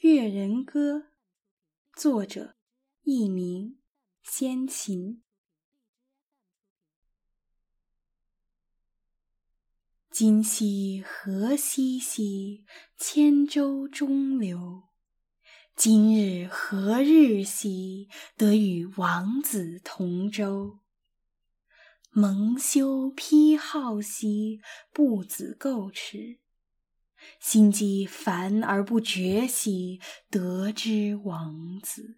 越人歌》，作者佚名，先秦。今夕何夕兮，千舟中流。今日何日兮，得与王子同舟。蒙羞披好兮，不子构齿。心机烦而不决兮，得之王子。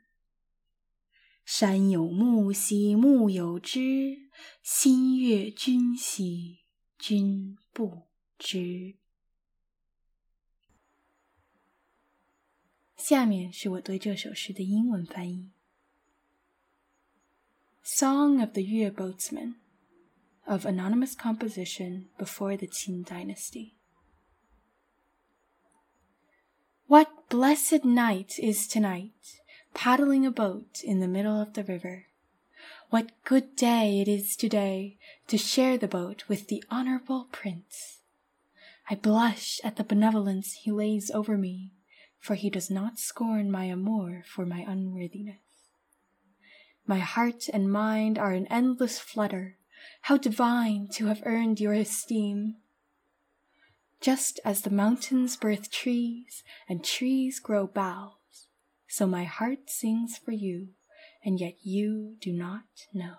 山有木兮木有枝，心悦君兮君不知。下面是我对这首诗的英文翻译：Song of the Yue Boatsman of anonymous composition before the Qin dynasty. Blessed night is tonight, paddling a boat in the middle of the river. What good day it is today to share the boat with the honorable prince. I blush at the benevolence he lays over me, for he does not scorn my amour for my unworthiness. My heart and mind are in endless flutter. How divine to have earned your esteem! Just as the mountains birth trees and trees grow boughs, so my heart sings for you, and yet you do not know.